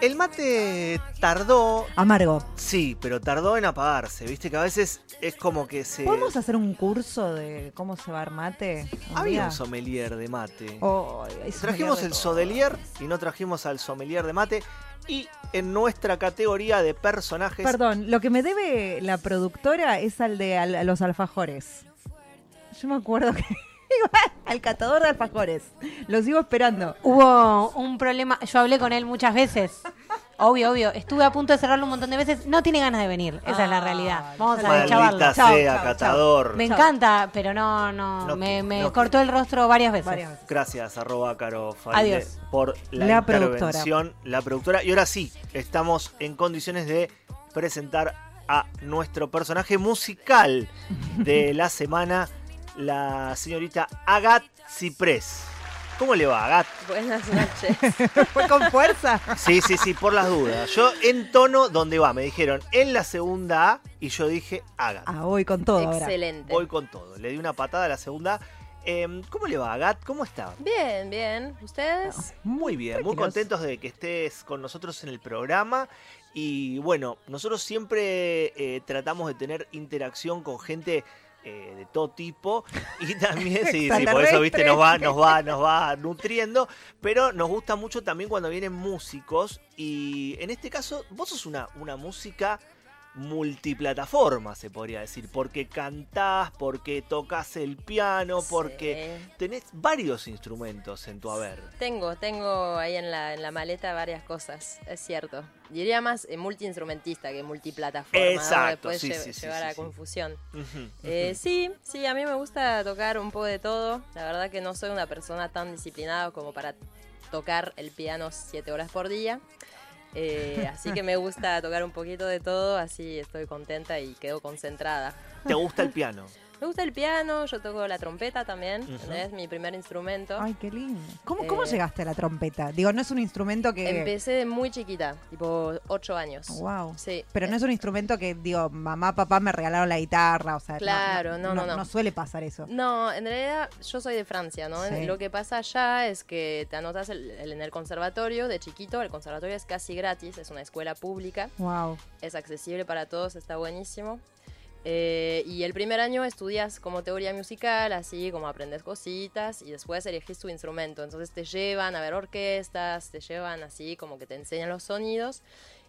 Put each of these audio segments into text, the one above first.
El mate tardó, Amargo. sí, pero tardó en apagarse. Viste que a veces es como que se. ¿Podemos hacer un curso de cómo cebar mate? un Había día? un sommelier de mate. Oh, Trajimos de el sodelier y no trajimos al sommelier de mate. Y en nuestra categoría de personajes. Perdón, lo que me debe la productora es al de al- a los alfajores. Yo me acuerdo que al catador de alfajores. Lo sigo esperando. Hubo un problema, yo hablé con él muchas veces. Obvio, obvio. Estuve a punto de cerrarlo un montón de veces. No tiene ganas de venir. Esa es la Ah, realidad. Vamos a deschavarlo. Sea, catador. Me encanta, pero no, no. No me quiero, me no cortó el rostro varias veces. Varias veces. Gracias, arroba Caro Faide, Adiós. por la, La intervención, la productora. Y ahora sí, estamos en condiciones de presentar a nuestro personaje musical de la semana, la señorita Agat Ciprés. ¿Cómo le va, Agat? Buenas noches. Fue con fuerza. Sí, sí, sí, por las dudas. Yo en tono donde va, me dijeron en la segunda A y yo dije Agat. Ah, voy con todo ahora. Excelente. Voy con todo. Le di una patada a la segunda A. Em, ¿Cómo le va, Agat? ¿Cómo está? Bien, bien. ¿Ustedes? Muy bien, muy contentos de que estés con nosotros en el programa. Y bueno, nosotros siempre eh, tratamos de tener interacción con gente eh, de todo tipo. Y también, sí, sí, por eso, viste, nos va, nos va, nos va nutriendo. Pero nos gusta mucho también cuando vienen músicos. Y en este caso, vos sos una, una música multiplataforma, se podría decir. Porque cantás, porque tocas el piano, porque Sí. tenés varios instrumentos en tu haber. Tengo, tengo ahí en la, en la maleta varias cosas, es cierto. Diría más eh, multiinstrumentista que multiplataforma. ¿no? Exacto, Después sí, lle- sí, llevar a confusión. Eh, sí, sí, a mí me gusta tocar un poco de todo. La verdad que no soy una persona tan disciplinada como para tocar el piano siete horas por día. Eh, así que me gusta tocar un poquito de todo, así estoy contenta y quedo concentrada. ¿Te gusta el piano? Me gusta el piano, yo toco la trompeta también, Ujú. es mi primer instrumento. Ay, qué lindo. ¿Cómo, cómo Eh, llegaste a la trompeta? Digo, no es un instrumento que. Empecé de muy chiquita, tipo 8 años. Wow. Sí. Pero no es un instrumento que, digo, mamá, papá me regalaron la guitarra, o sea, no- Claro, no, no, no. No suele pasar eso. No, en realidad yo soy de Francia, ¿no? Sí. Lo que pasa allá es que te anotas el- el- en el conservatorio de chiquito, el conservatorio es casi gratis, es una escuela pública, Wow. es accesible para todos, está buenísimo. Eh, y el primer año estudias como teoría musical, así como aprendes cositas y después elegís tu instrumento. Entonces te llevan a ver orquestas, te llevan así como que te enseñan los sonidos.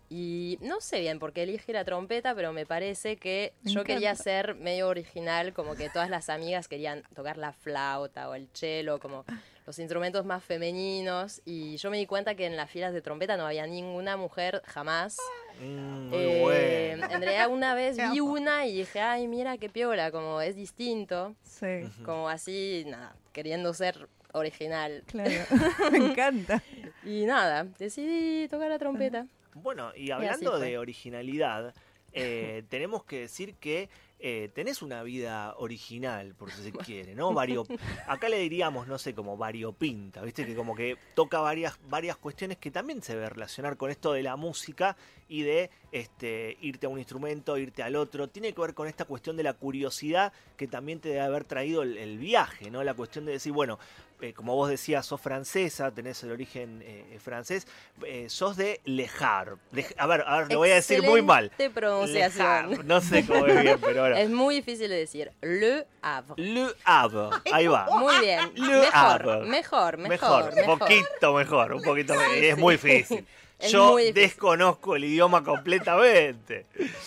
Y no sé bien por qué elige la trompeta, pero me parece que Me yo quería ser medio original, como que todas las amigas querían tocar la flauta o el cello, como los instrumentos más femeninos. Y yo me di cuenta que en las filas de trompeta no había ninguna mujer jamás. Mm, Eh, bueno. En realidad una vez vi una y dije, ay, mira qué piola, como es distinto, Sí, como así, nada, queriendo ser original. claro. me encanta. Y nada, decidí tocar la trompeta. Bueno, y hablando de originalidad, eh, tenemos que decir que eh, tenés una vida original, por si se quiere, ¿no? Vario, acá le diríamos, no sé, como variopinta, ¿viste? Que como que toca varias, varias cuestiones que también se ve relacionar con esto de la música y de este, irte a un instrumento, irte al otro. Tiene que ver con esta cuestión de la curiosidad que también te debe haber traído el, el viaje, ¿no? La cuestión de decir, bueno, eh, como vos decías, sos francesa, tenés el origen eh, francés, eh, sos de Le Havre. Le- a ver, a ver, lo voy a decir muy mal. Excelente Le pronunciación. Havre, no sé cómo es bien, pero ahora. Es muy difícil de decir. Le Havre. Le Havre, ahí va. Muy bien. Le mejor, Havre. mejor, mejor, Mejor, un poquito mejor, un poquito mejor. Es muy difícil. Es Yo muy desconozco el idioma completamente.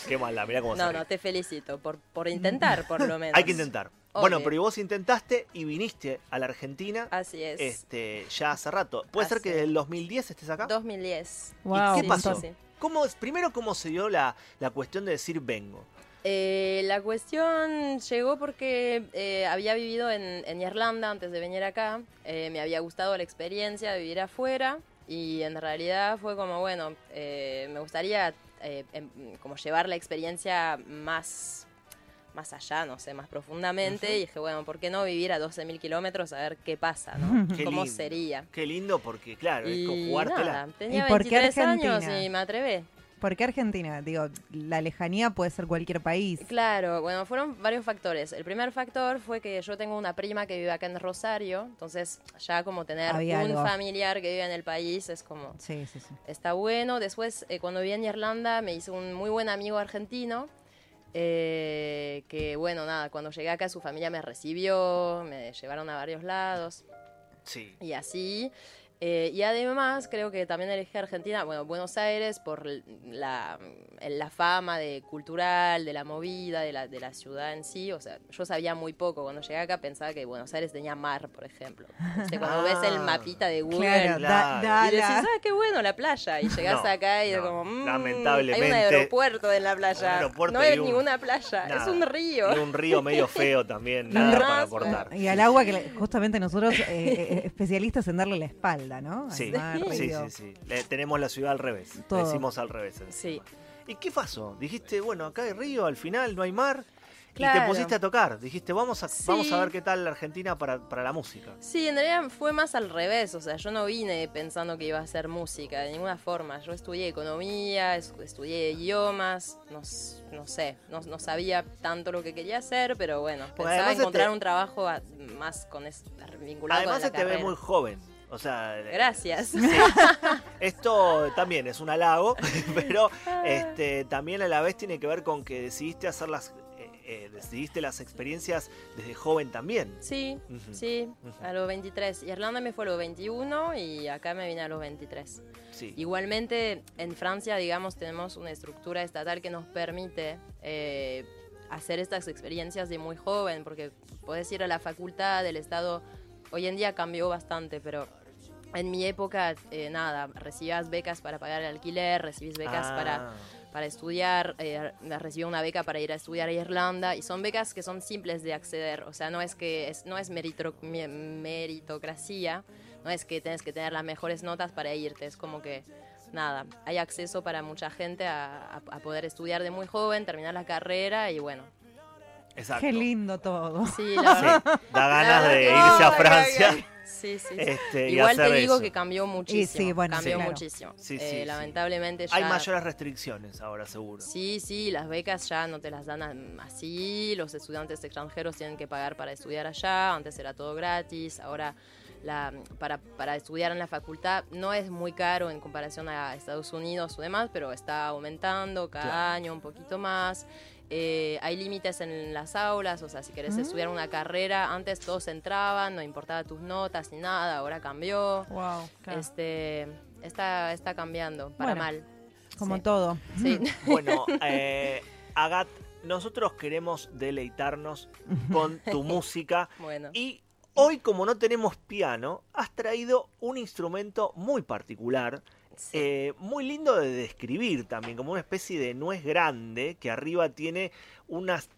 Qué maldad, mirá cómo No, se no, te felicito por, por intentar, por lo menos. Hay que intentar. Bueno, pero y vos intentaste y viniste a la Argentina Así es. este, ya hace rato. ¿Puede ser que del 2010 estés acá? 2010. Wow, ¿Qué Sí, pasó? sí, sí. ¿Cómo, primero, ¿cómo se dio la, la cuestión de decir vengo? Eh, la cuestión llegó porque eh, había vivido en, en Irlanda antes de venir acá. Eh, me había gustado la experiencia de vivir afuera y en realidad fue como, bueno, eh, me gustaría eh, em- como llevar la experiencia más, más allá, no sé, más profundamente. Ujú. Y dije, bueno, ¿por qué no vivir a 12.000 kilómetros a ver qué pasa, ¿no? Qué ¿Cómo lindo. sería? Qué lindo porque, claro, es como Y jugártela. nada, tenía ¿Y por qué 23 años y me atrevé. ¿Por qué Argentina? Digo, la lejanía puede ser cualquier país. Claro, bueno, fueron varios factores. El primer factor fue que yo tengo una prima que vive acá en Rosario, entonces ya como tener Había un algo. familiar que vive en el país es como Sí, sí, sí. está bueno. Después, eh, cuando viví en Irlanda, me hice un muy buen amigo argentino. eh, que bueno, nada, cuando llegué acá su familia me recibió, me llevaron a varios lados Sí. y así. Eh, y además creo que también elegí Argentina, bueno, Buenos Aires por la, la fama de cultural, de la movida, de la, de la ciudad en sí. O sea, yo sabía muy poco. Cuando llegué acá pensaba que Buenos Aires tenía mar, por ejemplo. Cuando ves el Ah. mapita de Google Claro, da, da y decís, ah, qué bueno la playa. Y llegás No, acá y es no, como, "Mm, lamentablemente, hay un aeropuerto en la playa. no y es un- ninguna playa, es un río. Y un río medio feo también, nada para cortar. Y al agua que le- justamente nosotros, eh, eh, especialistas en darle la espalda, Sí, mar, sí, río. sí, sí. Le- tenemos la ciudad al revés. Le decimos al revés. Sí. ¿Y qué pasó? Dijiste, bueno, acá hay río, al final no hay mar. Y te pusiste a tocar. Dijiste, vamos a, Sí. vamos a ver qué tal la Argentina para, para la música. Sí, en realidad fue más al revés, o sea, yo no vine pensando que iba a hacer música de ninguna forma. Yo estudié economía, es- estudié idiomas, no, s- no sé, no, no sabía tanto lo que quería hacer, pero bueno, Porque pensaba además encontrar este- un trabajo a- más con es- vinculado Además con la se te ve muy joven. O sea, Gracias. Sí. Esto también es un halago, pero este, también a la vez tiene que ver con que decidiste hacer las, eh, eh, decidiste las experiencias desde joven también. Sí, sí, a los 23. Irlanda me fue a los 21 y acá me vine a los 23. Sí. Igualmente, en Francia, digamos, tenemos una estructura estatal que nos permite eh, hacer estas experiencias de muy joven, porque puedes ir a la facultad del Estado. Hoy en día cambió bastante, pero en mi época, eh, nada, recibías becas para pagar el alquiler, recibís becas Ah, para, para estudiar, eh, recibí una beca para ir a estudiar a Irlanda, y son becas que son simples de acceder, o sea, no es que es, no es meritocracia, no es que tienes que tener las mejores notas para irte, es como que nada, hay acceso para mucha gente a, a- a poder estudiar de muy joven, terminar la carrera y bueno. Exacto. Qué lindo todo. Sí, la Sí, da ganas de irse a Francia. Sí, sí. este, Igual te digo eso. que cambió muchísimo. sí, bueno, cambió sí, claro. muchísimo. Sí, Eh, sí, sí. lamentablemente ya. Hay mayores restricciones ahora, seguro. Sí, sí, las becas ya no te las dan así, los estudiantes extranjeros tienen que pagar para estudiar allá, antes era todo gratis, ahora la, para, para estudiar en la facultad no es muy caro en comparación a Estados Unidos o demás, pero está aumentando cada Claro. año un poquito más. Eh, hay límites en las aulas, o sea, si querés Mm. estudiar una carrera, antes todos entraban, no importaba tus notas ni nada, ahora cambió. Wow, claro. Este, está, está cambiando, para Bueno, mal. Como sí. todo. Sí. Bueno, eh, Agat, nosotros queremos deleitarnos con tu música bueno. y hoy como no tenemos piano, has traído un instrumento muy particular, Sí. eh, muy lindo de describir también, como una especie de nuez grande que arriba tiene unas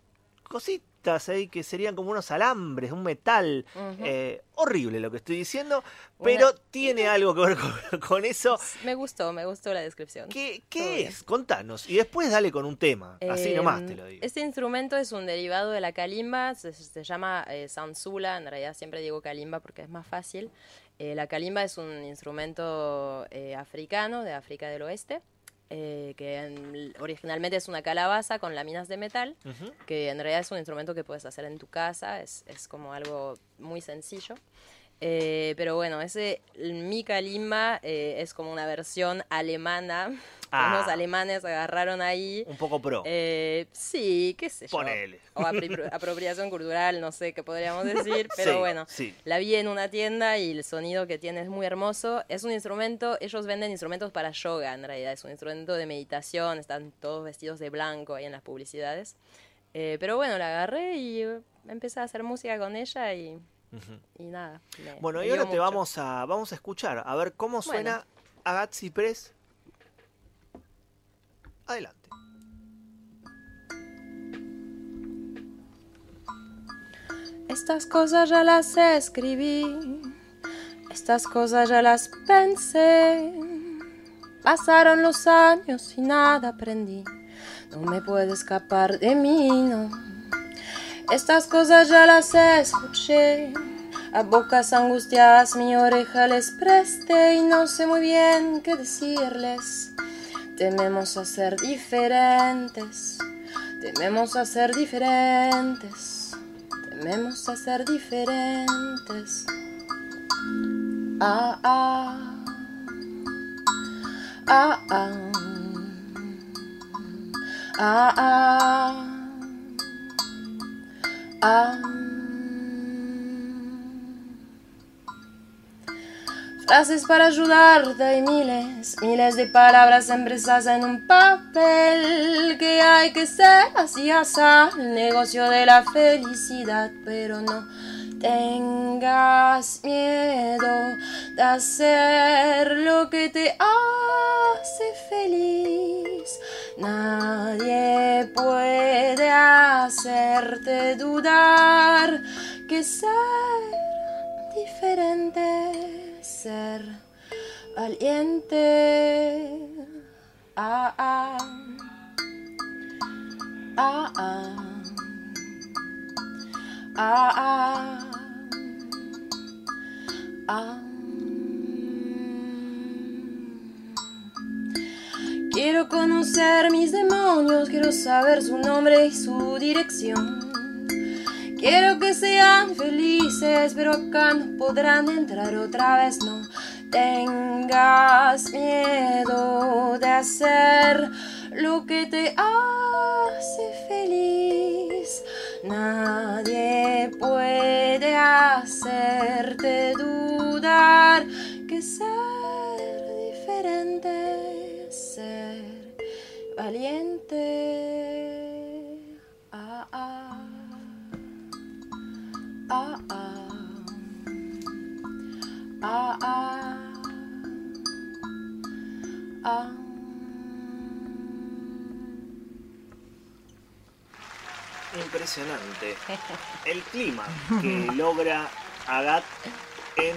cositas ahí que serían como unos alambres, un metal. Eh, horrible lo que estoy diciendo, pero tiene algo que ver con, con eso. Me gustó, me gustó la descripción. ¿Qué, qué bien. es? Contanos. Y después dale con un tema. Así Eh, nomás te lo digo. Este instrumento es un derivado de la kalimba, se, se llama eh, sansula, en realidad siempre digo kalimba porque es más fácil. Eh, la kalimba es un instrumento eh, africano de África del Oeste, eh, que en- originalmente es una calabaza con láminas de metal, que en realidad es un instrumento que puedes hacer en tu casa, es, es como algo muy sencillo. Eh, pero bueno, ese mi kalimba eh, es como una versión alemana. Ah. Unos alemanes agarraron ahí. Un poco pro. Eh, sí, qué sé yo. Ponele. O apropiación cultural, no sé qué podríamos decir, pero Sí, bueno. sí. La vi en una tienda y el sonido que tiene es muy hermoso. Es un instrumento, ellos venden instrumentos para yoga en realidad, es un instrumento de meditación, están todos vestidos de blanco ahí en las publicidades. Eh, pero bueno, la agarré y empecé a hacer música con ella y, Y nada. me- Bueno, me y ahora te mucho. vamos a, vamos a escuchar, a ver cómo suena Agat Ciprés. Adelante. Estas cosas ya las escribí, estas cosas ya las pensé. Pasaron los años y nada aprendí, no me puedo escapar de mí, no. Estas cosas ya las escuché, a bocas angustiadas mi oreja les presté y no sé muy bien qué decirles. Tememos a ser diferentes, tememos a ser diferentes, tememos a ser diferentes. Ah, ah, ah, ah, ah, ah, ah. Frases para ayudarte hay miles, miles de palabras empresas en un papel que hay que ser así asá, el negocio de la felicidad, pero no tengas miedo de hacer lo que te hace feliz. Nadie puede hacerte dudar que ser diferente ser valiente. Ah, ah. Ah, ah. Ah, ah. Ah. Quiero conocer mis demonios, quiero saber su nombre y su dirección. Quiero que sean felices, pero acá no podrán entrar otra vez, no tengas miedo de hacer lo que te hace. Nadie puede hacerte dudar que ser diferente, ser valiente. Ah, ah. Ah. Impresionante. El clima que logra Agat en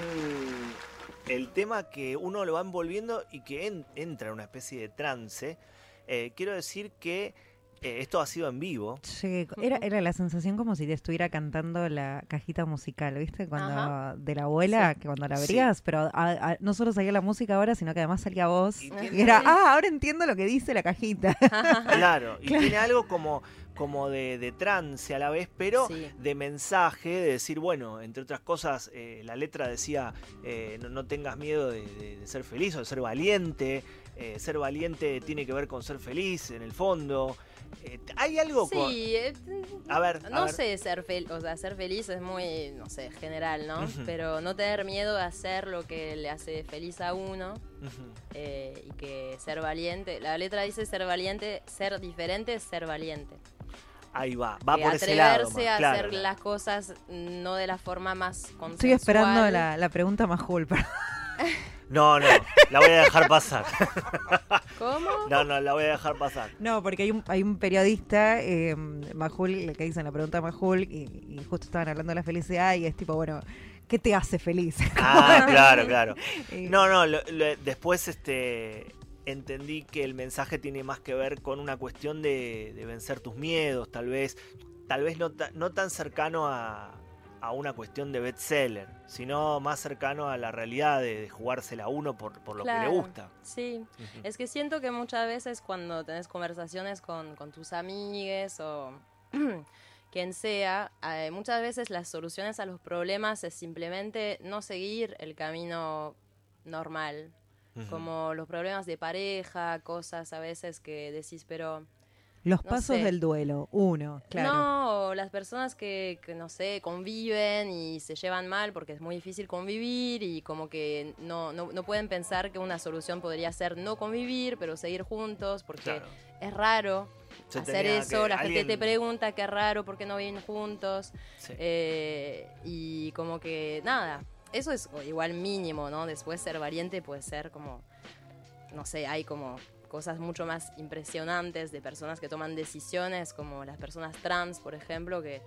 el tema que uno lo va envolviendo y que en- entra en una especie de trance. Eh, quiero decir que eh, esto ha sido en vivo. Sí, era, era la sensación como si te estuviera cantando la cajita musical, ¿viste? Cuando Ajá. de la abuela, que cuando la Sí. abrías, pero a- a- no solo salía la música ahora, sino que además salía vos. Y era, ah, ahora entiendo lo que dice la cajita. Claro, y tiene algo como, como de, de trance a la vez, pero Sí. de mensaje, de decir, bueno, entre otras cosas, eh, la letra decía, eh, no, no tengas miedo de, de- de ser feliz o de ser valiente. Eh, ser valiente tiene que ver con ser feliz, en el fondo. Eh, hay algo con... Sí, eh, A ver, a no ver. sé, ser, fel- o sea, ser feliz es muy, no sé, general, ¿no? Pero no tener miedo de hacer lo que le hace feliz a uno eh, y que ser valiente, la letra dice ser valiente, ser diferente es ser valiente. Ahí va, va Que por ese lado. atreverse a claro. hacer las cosas no de la forma más consensual. Estoy esperando la, la pregunta más cool. No, no, la voy a dejar pasar. ¿Cómo? No, no, la voy a dejar pasar. No, porque hay un, hay un periodista, eh, Majul, le que dicen la pregunta a Majul, y, y justo estaban hablando de la felicidad, y es tipo, bueno, ¿qué te hace feliz? Ah, claro, claro. Eh, No, no, lo- lo- después este entendí que el mensaje tiene más que ver con una cuestión de, de vencer tus miedos, tal vez, tal vez no, ta- no tan cercano a, a una cuestión de bestseller, sino más cercano a la realidad de, de jugársela a uno por, por lo que le gusta. Sí, es que siento que muchas veces cuando tenés conversaciones con, con tus amigues o quien sea, eh, muchas veces las soluciones a los problemas es simplemente no seguir el camino normal, como los problemas de pareja, cosas a veces que decís, pero Los no pasos sé. del duelo, uno, claro. no, las personas que, que, no sé, conviven y se llevan mal porque es muy difícil convivir y como que no, no, no pueden pensar que una solución podría ser no convivir, pero seguir juntos porque Claro. es raro Se hacer eso, la gente te pregunta qué raro, por qué no viven juntos Sí. eh, y como que nada, eso es igual mínimo, ¿no? Después ser valiente puede ser como, no sé, hay como cosas mucho más impresionantes de personas que toman decisiones, como las personas trans, por ejemplo, que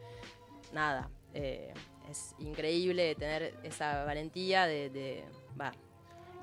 nada, eh, es increíble tener esa valentía de, de- va,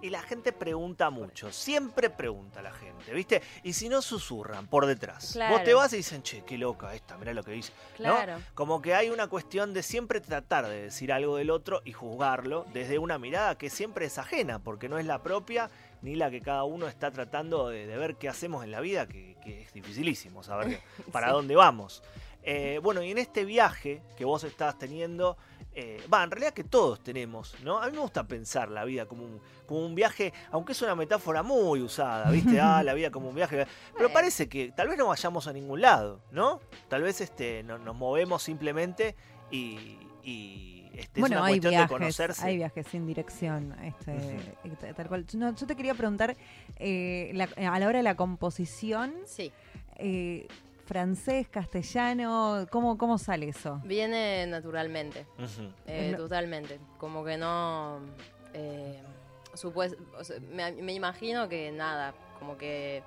Y la gente pregunta mucho, siempre pregunta la gente, ¿viste? Y si no susurran por detrás. Claro. Vos te vas y dicen, che, qué loca esta, mirá lo que dice. ¿no? claro. Como que hay una cuestión de siempre tratar de decir algo del otro y juzgarlo desde una mirada que siempre es ajena, porque no es la propia ni la que cada uno está tratando de, de ver qué hacemos en la vida, que, que es dificilísimo saber para Sí. dónde vamos. Eh, bueno, y en este viaje que vos estás teniendo, eh, va, en realidad que todos tenemos, ¿no? A mí me gusta pensar la vida como un, como un viaje, aunque es una metáfora muy usada, ¿viste? Ah, la vida como un viaje. Pero parece que tal vez no vayamos a ningún lado, ¿no? Tal vez este, no- nos movemos simplemente y, y este, es Bueno, una hay cuestión de viajes, conocerse. hay viajes sin dirección, este, ta- tal cual. No, yo te quería preguntar, eh, la- a la hora de la composición, Sí, eh, francés, castellano, ¿cómo, ¿cómo sale eso? viene naturalmente. Eh, Totalmente. Como que no. eh, supues- o sea, me, me imagino que nada, como que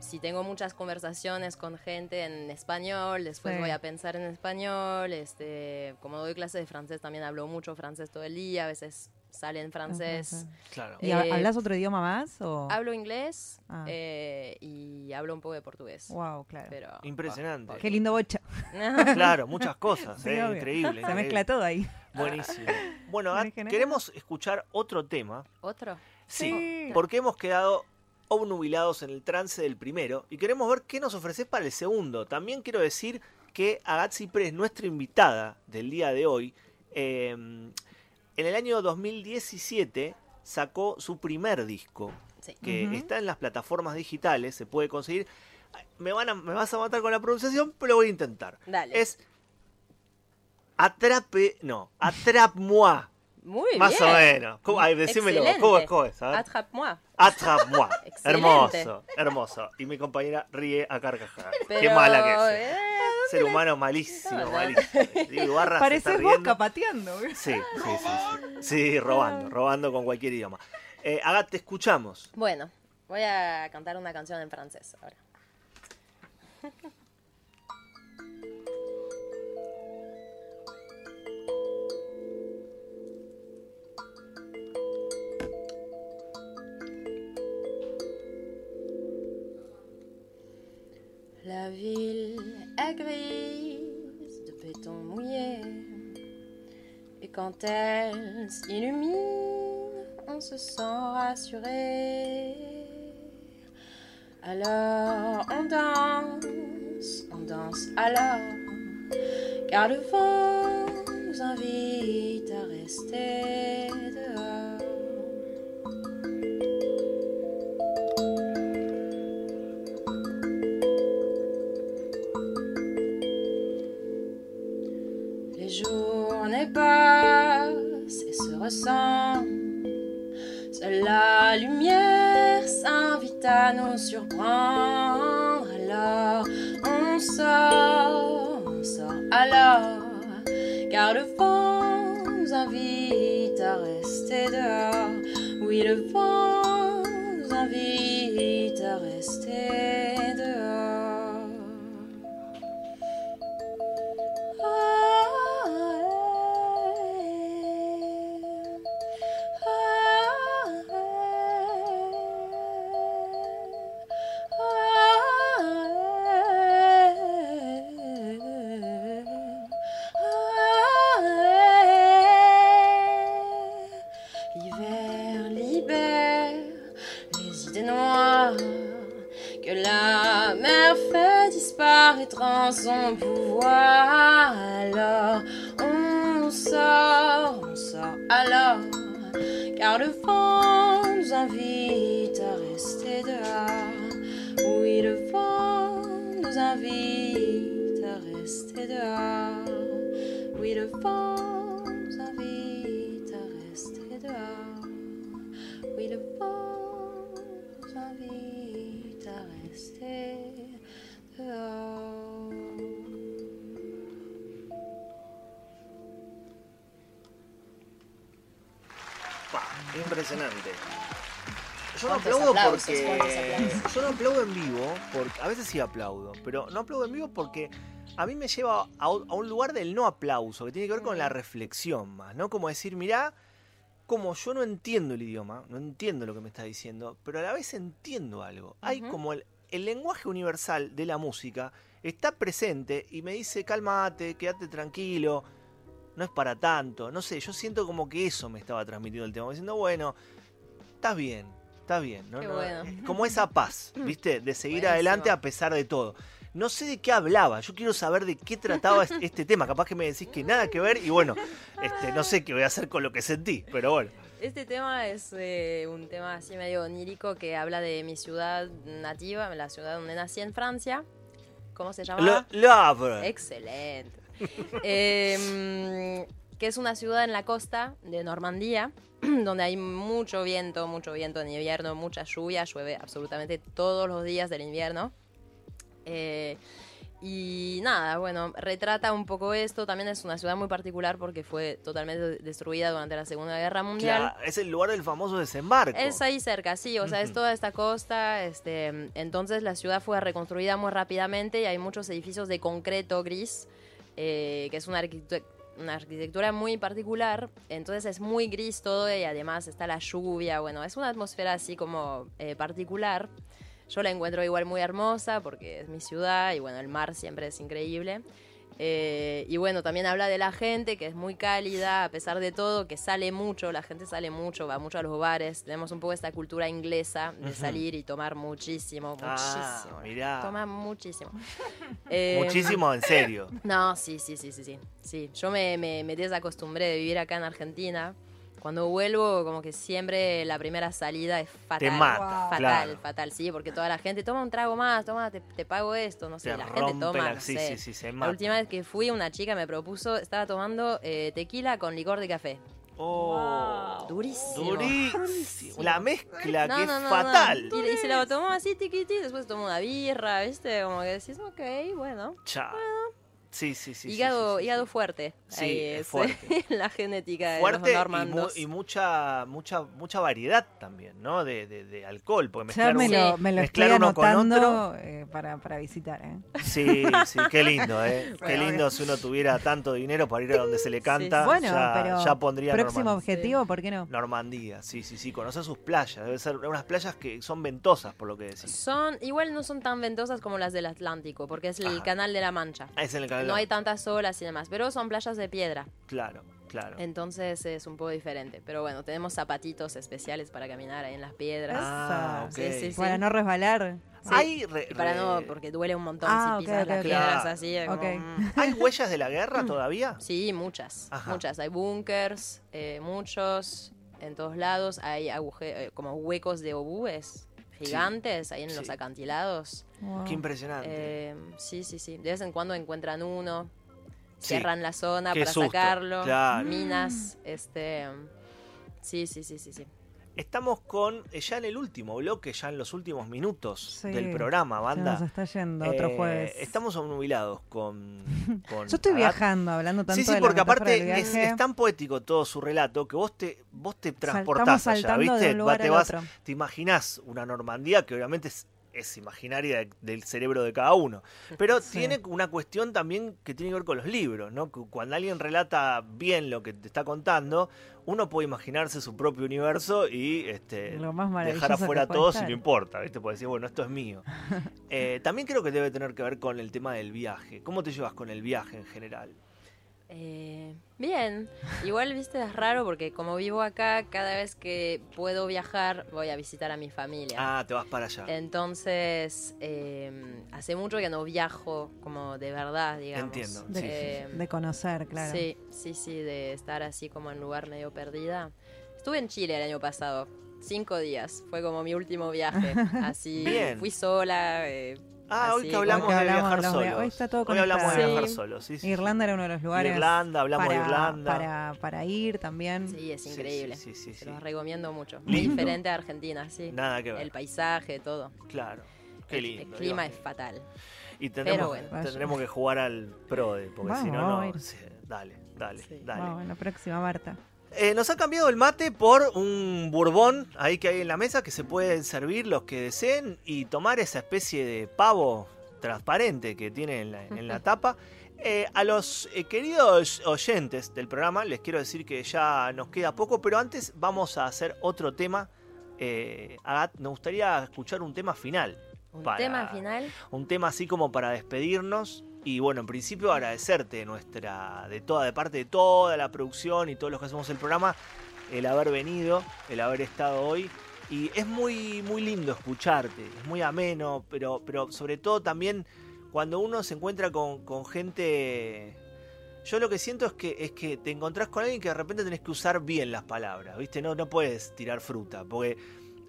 si tengo muchas conversaciones con gente en español, después Sí. voy a pensar en español. Este, como doy clases de francés, también hablo mucho francés todo el día, a veces sale en francés. Claro. ¿Y Eh, hablas otro idioma más? O? Hablo inglés Ah. eh, y hablo un poco de portugués. Wow, claro. Pero, Impresionante. Qué lindo bocha. Claro, muchas cosas, Sí, ¿eh? increíble. Se mezcla todo ahí. Buenísimo. Bueno, queremos escuchar otro tema. ¿Otro? Sí, Sí. porque hemos quedado obnubilados en el trance del primero y queremos ver qué nos ofreces para el segundo. También quiero decir que Agat Ciprés, nuestra invitada del día de hoy, eh, en el año 2017 sacó su primer disco, Sí. que está en las plataformas digitales, se puede conseguir. Me, van a- me vas a matar con la pronunciación, pero lo voy a intentar. Dale. Es Atrape, no, Attrape-moi. Muy Más bien. o menos. ¿Cómo? Ay, decímelo. Excelente. ¿Cómo es? ¿Cómo es? A ver. Attrape-moi. Attrape-moi. Excelente. hermoso, hermoso. Y mi compañera ríe a carcajadas. Qué mala que es. eh, Ser humano malísimo, malísimo. Digo, está Pareces riendo. Boca pateando. Sí, sí, sí, sí. Sí, robando, robando con cualquier idioma. Eh, Agat, te escuchamos. Bueno, voy a cantar una canción en francés ahora. La ville est grise de béton mouillé. Et quand elle s'illumine, on se sent rassuré. Alors on danse, on danse alors, car le vent nous invite à rester dehors. Impresionante. Yo no ¿Cuántos aplaudo aplausos? porque. Yo no aplaudo en vivo, porque a veces sí aplaudo, pero no aplaudo en vivo porque a mí me lleva a, un- lugar del no aplauso, que tiene que ver con la reflexión más, ¿no? Como decir, mirá, como yo no entiendo el idioma, no entiendo lo que me está diciendo, pero a la vez entiendo algo. Hay como el, el lenguaje universal de la música está presente y me dice, cálmate, quédate tranquilo, no es para tanto. No sé, yo siento como que eso me estaba transmitiendo el tema, diciendo, bueno, estás bien, está bien. ¿no? Bueno. Como esa paz, ¿viste? De seguir Buenísimo. adelante a pesar de todo. No sé de qué hablaba, yo quiero saber de qué trataba es- este tema. Capaz que me decís que nada que ver y bueno, este, no sé qué voy a hacer con lo que sentí, pero bueno. Este tema es eh, un tema así medio onírico que habla de mi ciudad nativa, la ciudad donde nací en Francia. ¿Cómo se llama? Le Havre. Excelente. Eh, que es una ciudad en la costa de Normandía, donde hay mucho viento, mucho viento en invierno, mucha lluvia, llueve absolutamente todos los días del invierno. Eh, y nada, bueno, retrata un poco esto. También es una ciudad muy particular porque fue totalmente destruida durante la Segunda Guerra Mundial. Claro, es el lugar del famoso desembarco. Es ahí cerca, sí, o sea, es toda esta costa, este, entonces la ciudad fue reconstruida muy rápidamente y hay muchos edificios de concreto gris, eh, que es una, arquitectu- una arquitectura muy particular, entonces es muy gris todo y además está la lluvia, bueno, es una atmósfera así como eh, particular. Yo la encuentro igual muy hermosa porque es mi ciudad y bueno, el mar siempre es increíble. Eh, y bueno, también habla de la gente, que es muy cálida, a pesar de todo, que sale mucho, la gente sale mucho, va mucho a los bares. Tenemos un poco esta cultura inglesa de salir y tomar muchísimo, Ah, muchísimo. mirá. Toma muchísimo. Eh, Muchísimo, en serio. No, sí, sí, sí, sí, sí. sí. Yo me, me, me desacostumbré de vivir acá en Argentina. Cuando vuelvo, como que siempre la primera salida es fatal. Te mata, Fatal, claro. fatal, sí, porque toda la gente toma un trago más, toma, te, te pago esto, no sé, Te la gente toma, la- no sí, sé. sí, sí, se La mata. última vez que fui, una chica me propuso, estaba tomando eh, tequila con licor de café. Oh, Durísimo. durísimo. La mezcla No, que no, es no, fatal. no. Y, y se lo tomó así, tiquiti, después tomó una birra, ¿viste? Como que decís, ok, bueno. Chao. Sí, sí, sí. sí, hígado, sí, sí, hígado fuerte. Sí, Ahí es fuerte. la genética de Fuerte los y, mu- y mucha, mucha, mucha variedad también, ¿no? De, de, de alcohol, porque Ya mezclar me lo, me lo mezclar estoy uno con anotando otro. eh, para, para visitar, ¿eh? Sí, sí, qué lindo, ¿eh? Qué Bueno, lindo si uno tuviera tanto dinero para ir a donde se le canta. Bueno, ya, pero ya pondría próximo Normandía. objetivo, ¿por qué no? Normandía, sí, sí, sí, conocer sus playas. Debe ser unas playas que son ventosas, por lo que decís. Son, igual no son tan ventosas como las del Atlántico, porque es el Ajá. canal de la Mancha. Ah, es en el canal. No hay tantas olas y demás, pero son playas de piedra. Claro, claro. Entonces es un poco diferente. Pero bueno, tenemos zapatitos especiales para caminar ahí en las piedras. Ah, Eso. ok. Sí, sí, sí. Para no resbalar. Sí. Hay, re- Y para no, porque duele un montón Ah, si ok, pisas ok, las piedras Claro. así. como, mm. ¿Hay huellas de la guerra todavía? Sí, muchas. Ajá. Muchas. Hay búnkers, eh, muchos, en todos lados. Hay aguje eh, como huecos de obúes gigantes ahí en Sí. los acantilados. Wow. Qué impresionante. Eh, sí, sí, sí. De vez en cuando encuentran uno. Sí. Cierran la zona Qué para susto, sacarlo. claro. Minas. Este. Sí, sí, sí, sí, sí. Estamos con, eh, ya en el último bloque, ya en los últimos minutos Sí, del programa, banda. nos está yendo otro Eh, jueves. Estamos obnubilados con, con Yo estoy Agat- viajando, hablando tanto Sí, sí, de porque aparte es, tan poético todo su relato que vos te, vos te transportás allá, saltando ¿viste? de un lugar te vas, te imaginás una Normandía que obviamente es, es imaginaria de- del cerebro de cada uno. Pero Sí. tiene una cuestión también que tiene que ver con los libros, ¿no? Cuando alguien relata bien lo que te está contando, uno puede imaginarse su propio universo y este, Lo más dejar afuera puede todo estar. si no importa, ¿viste? Puede decir, bueno, esto es mío. Eh, también creo que debe tener que ver con el tema del viaje. ¿Cómo te llevas con el viaje en general? Eh, bien, igual viste es raro porque como vivo acá, cada vez que puedo viajar voy a visitar a mi familia. Ah, te vas para allá. Entonces, eh, hace mucho que no viajo como de verdad, digamos. Entiendo, De, Eh, conocer, claro. Sí, sí, sí, de estar así como en lugar medio perdida. Estuve en Chile el año pasado, cinco días, fue como mi último viaje. Así, Bien. fui sola. Ah, hoy que hablamos de hablamos, viajar de- solos. hoy está todo Hoy hablamos de viajar Sí. solos, sí, sí. Irlanda era uno de los lugares. Irlanda, hablamos de para, Irlanda. Para, para ir también. sí, es increíble. Sí, sí, sí, Se sí. los recomiendo mucho. Muy diferente a Argentina, sí. Nada que ver. El paisaje, todo. Claro. Qué El- lindo. El, clima es fatal. Y tendremos, bueno. Tendremos que jugar al PRODE, porque si no, no. dale, dale, Sí. dale. Vamos, en la próxima, Marta. Eh, nos ha cambiado el mate por un bourbon ahí que hay en la mesa que se pueden servir los que deseen y tomar esa especie de pavo transparente que tiene en la, en la tapa. Eh, a los eh, queridos oyentes del programa les quiero decir que ya nos queda poco, pero antes vamos a hacer otro tema. Agat, nos gustaría escuchar un tema final. Un Para- tema final. un tema así como para despedirnos y bueno, en principio agradecerte nuestra de toda de parte de toda la producción y todos los que hacemos el programa el haber venido, el haber estado hoy Y es muy, muy lindo escucharte, es muy ameno, pero, pero sobre todo también cuando uno se encuentra con, con gente... Yo lo que siento es que, es que te encontrás con alguien que de repente tenés que usar bien las palabras, ¿viste? No, no puedes tirar fruta, porque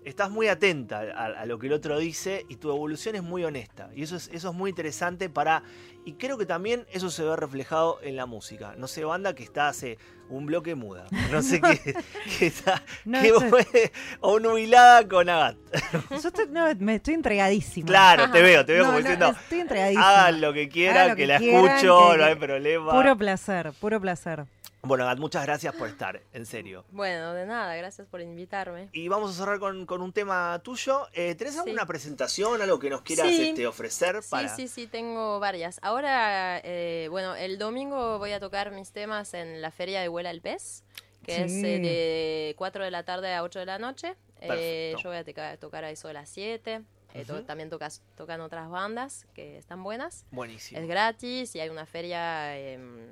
estás muy atenta a, a lo que el otro dice y tu evolución es muy honesta. Y eso es, eso es muy interesante para... Y creo que también eso se ve reflejado en la música. No sé, banda que está hace un bloque muda. No sé qué, qué está... No, que esto- fue o nubilada con Agat. Yo estoy, no, me estoy entregadísima. Claro, te veo, te veo No, como diciendo... estoy entregadísima. Hagan lo que quieran, lo que, que la quieran, escucho, que- no hay problema. Puro placer, puro placer. Bueno, Agat, muchas gracias por estar, en serio. Bueno, de nada, gracias por invitarme. Y vamos a cerrar con, con un tema tuyo. Eh, ¿Tenés Sí. alguna presentación, algo que nos quieras Sí. este, ofrecer? Para... Sí, sí, sí, tengo varias. Ahora, eh, bueno, el domingo voy a tocar mis temas en la feria de Huela el Pez, que es Sí. eh, de 4 de la tarde a 8 de la noche. Eh, yo voy a tocar a eso de las 7. Eh, to- Ujú. también tocas, tocan otras bandas que están buenas. Buenísimo. Es gratis y hay una feria em,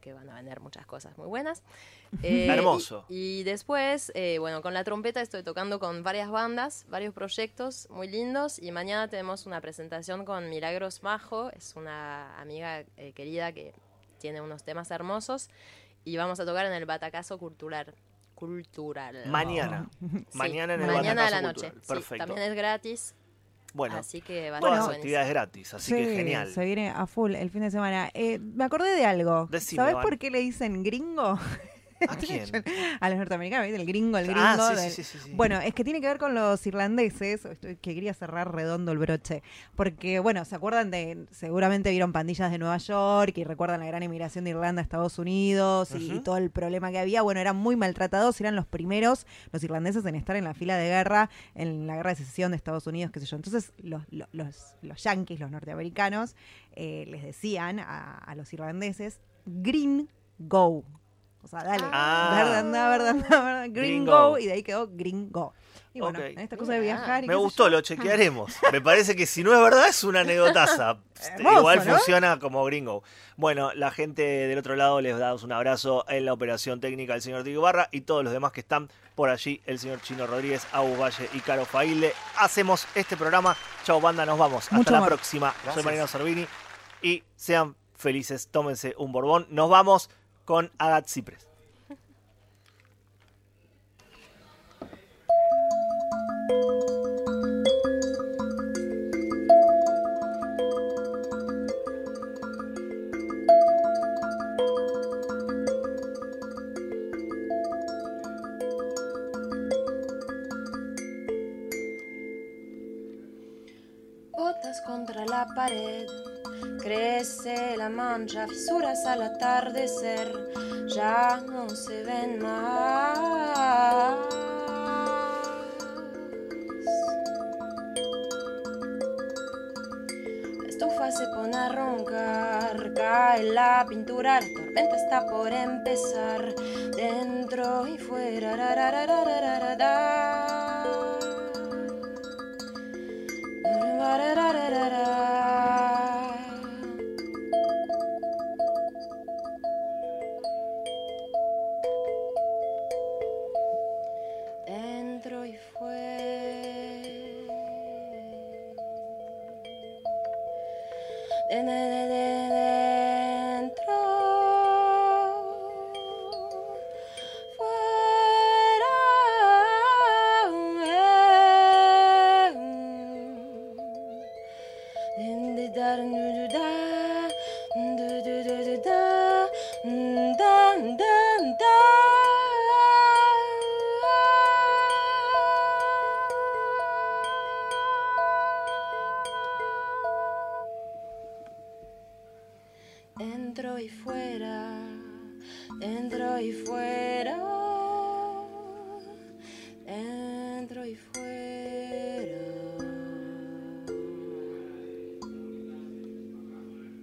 que van a vender muchas cosas muy buenas. Eh, Hermoso. Y, y después, eh, bueno, con la trompeta estoy tocando con varias bandas, varios proyectos muy lindos y mañana tenemos una presentación con Milagros Majo, es una amiga eh, querida que tiene unos temas hermosos y vamos a tocar en el Batacazo Cultural. Cultural. Mañana. Sí, Mañana en el mañana a la Batacazo noche. Cultural. Sí, Perfecto. también es gratis, Bueno, así que va a todas buenísimo. actividades gratis, así que genial. Se viene a full el fin de semana. Eh, me acordé de algo. Decime, ¿Sabes Van. por qué le dicen gringo? ¿A quién? a los norteamericanos, ¿viste? El gringo, el gringo. Ah, sí, del- sí, sí. Bueno, es que tiene que ver con los irlandeses, estoy- que quería cerrar redondo el broche, porque, bueno, ¿se acuerdan de, seguramente vieron pandillas de Nueva York y recuerdan la gran emigración de Irlanda a Estados Unidos y, todo el problema que había? Bueno, eran muy maltratados, eran los primeros, los irlandeses, en estar en la fila de guerra, en la guerra de secesión de Estados Unidos, qué sé yo. Entonces, los, los, los, los yanquis, los norteamericanos, eh, les decían a, a los irlandeses, green go. O sea, dale, Ah. verde anda, verde anda, verde, green Green go, go. y de ahí quedó green go. Y bueno, Ok. en esta cosa de viajar y Me gustó, lo chequearemos. Me parece que si no es verdad es una anécdotaza. Hermoso, Igual ¿no? funciona como gringo. Bueno, la gente del otro lado les damos un abrazo en la operación técnica del señor Tigo Barra y todos los demás que están por allí, el señor Chino Rodríguez, Agus Valle y Caro Failde. Hacemos este programa. Chau, banda, nos vamos. Hasta Mucho la amor. próxima. Soy Gracias. Mariano Servini y sean felices, tómense un borbón. Nos vamos con Agat Cipres. Botas contra la pared, crece la mancha, al atardecer, ya no se ven más. La estufa se pone a roncar, cae la pintura, la tormenta está por empezar, De- de-